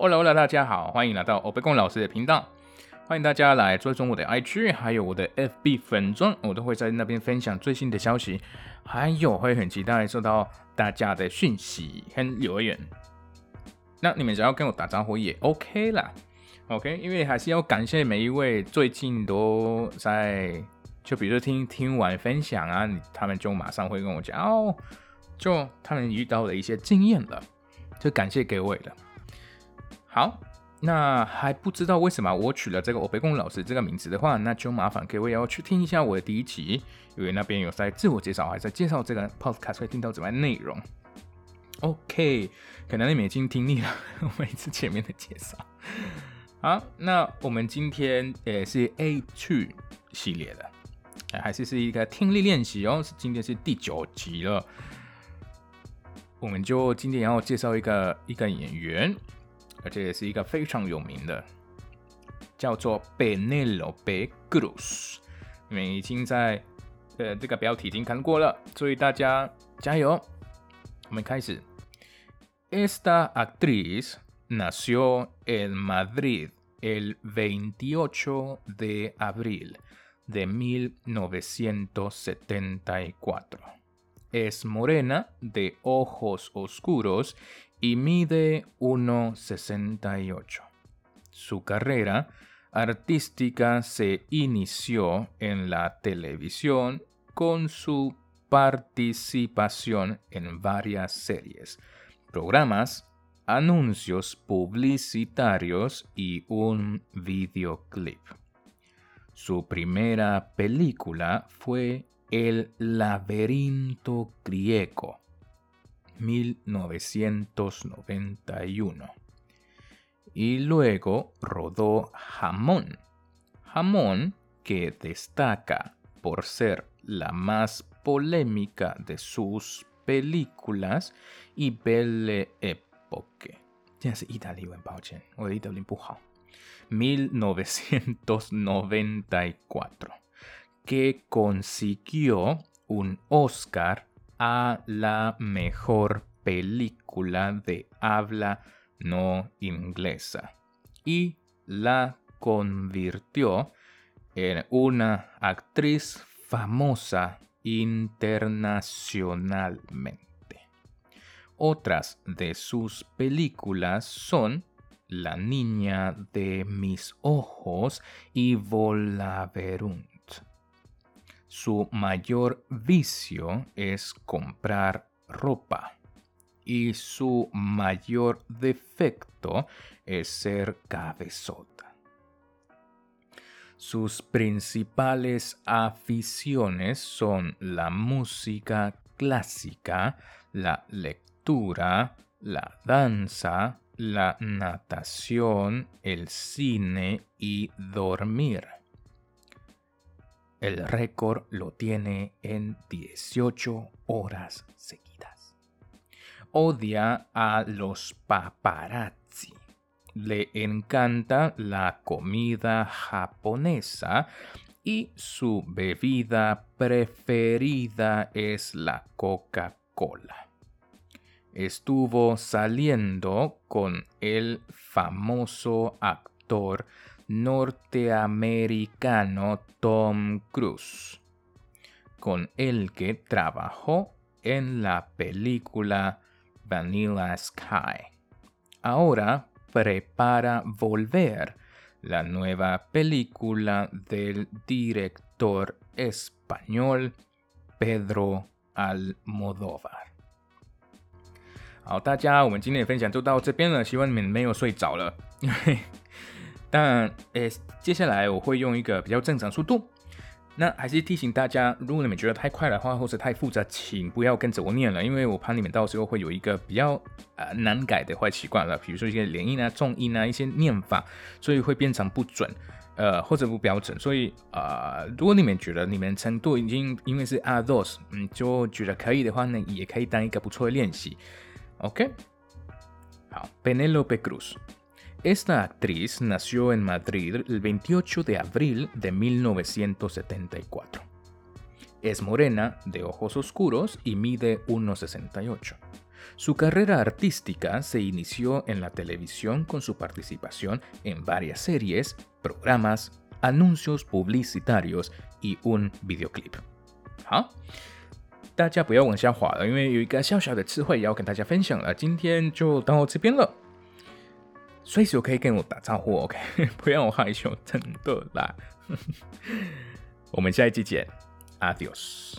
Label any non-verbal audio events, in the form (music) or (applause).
Hola Hola，大家好，欢迎来到欧贝贡老师的频道。欢迎大家来追踪我的 IG，还有我的 FB 粉钻，我都会在那边分享最新的消息，还有会很期待收到大家的讯息跟留言。那你们只要跟我打招呼也 OK 啦，OK，因为还是要感谢每一位最近都在，就比如说听听完分享啊，他们就马上会跟我讲哦，就他们遇到了一些经验了，就感谢各位了。好，那还不知道为什么我取了这个欧贝贡老师这个名字的话，那就麻烦各位要去听一下我的第一集，因为那边有在自我介绍，还在介绍这个 podcast 会听到怎么样内容。OK，可能你们已经听腻了我每次前面的介绍。好，那我们今天也是 A two 系列的，还是是一个听力练习哦，今天是第九集了。我们就今天要介绍一个一个演员。而且也是一个非常有名的，叫做 Penelope Cruz。你们已经在呃这个标题已经看过了，所以大家加油！我们开始。Esta actriz nació en Madrid el 28 de abril de 1974. Es morena, de ojos oscuros y mide 1,68. Su carrera artística se inició en la televisión con su participación en varias series, programas, anuncios publicitarios y un videoclip. Su primera película fue El laberinto griego 1991. Y luego rodó Jamón. Jamón que destaca por ser la más polémica de sus películas y Belle Époque. 1994, que consiguió un Oscar a la mejor película de habla no inglesa y la convirtió en una actriz famosa internacionalmente. Otras de sus películas son La niña de mis ojos y Volaverunt. Su mayor vicio es comprar ropa y su mayor defecto es ser cabezota. Sus principales aficiones son la música clásica, la lectura, la danza, la natación, el cine y dormir. El récord lo tiene en 18 horas seguidas. Odia a los paparazzi. Le encanta la comida japonesa y su bebida preferida es la Coca-Cola. Estuvo saliendo con el famoso actor norteamericano Tom Cruise, con el que trabajó en la película Vanilla Sky. Ahora prepara volver la nueva película del director español Pedro Almodóvar. 好，大家，我们今天的分享就到这边了。希望你们没有睡着了，因为 (laughs) 但诶，接下来我会用一个比较正常速度。那还是提醒大家，如果你们觉得太快的话，或者太复杂，请不要跟着我念了，因为我怕你们到时候会有一个比较呃难改的坏习惯了，比如说一些连音啊、重音啊、一些念法，所以会变成不准，呃或者不标准。所以啊，如果你们觉得你们程度已经因为是 a those，嗯，就觉得可以的话呢，也可以当一个不错的练习。OK，好，Penelope Cruz。Esta actriz nació en Madrid el 28 de abril de 1974. Es morena, de ojos oscuros y mide 1,68. Su carrera artística se inició en la televisión con su participación en varias series, programas, anuncios publicitarios y un videoclip。好，大家不要往下滑了，因为有一个小小的词汇要跟大家分享了。今天就到这边了， 随时可以跟我打招呼，OK？(laughs) 不要害羞，真的啦。(laughs) 我们下一期见，Adios。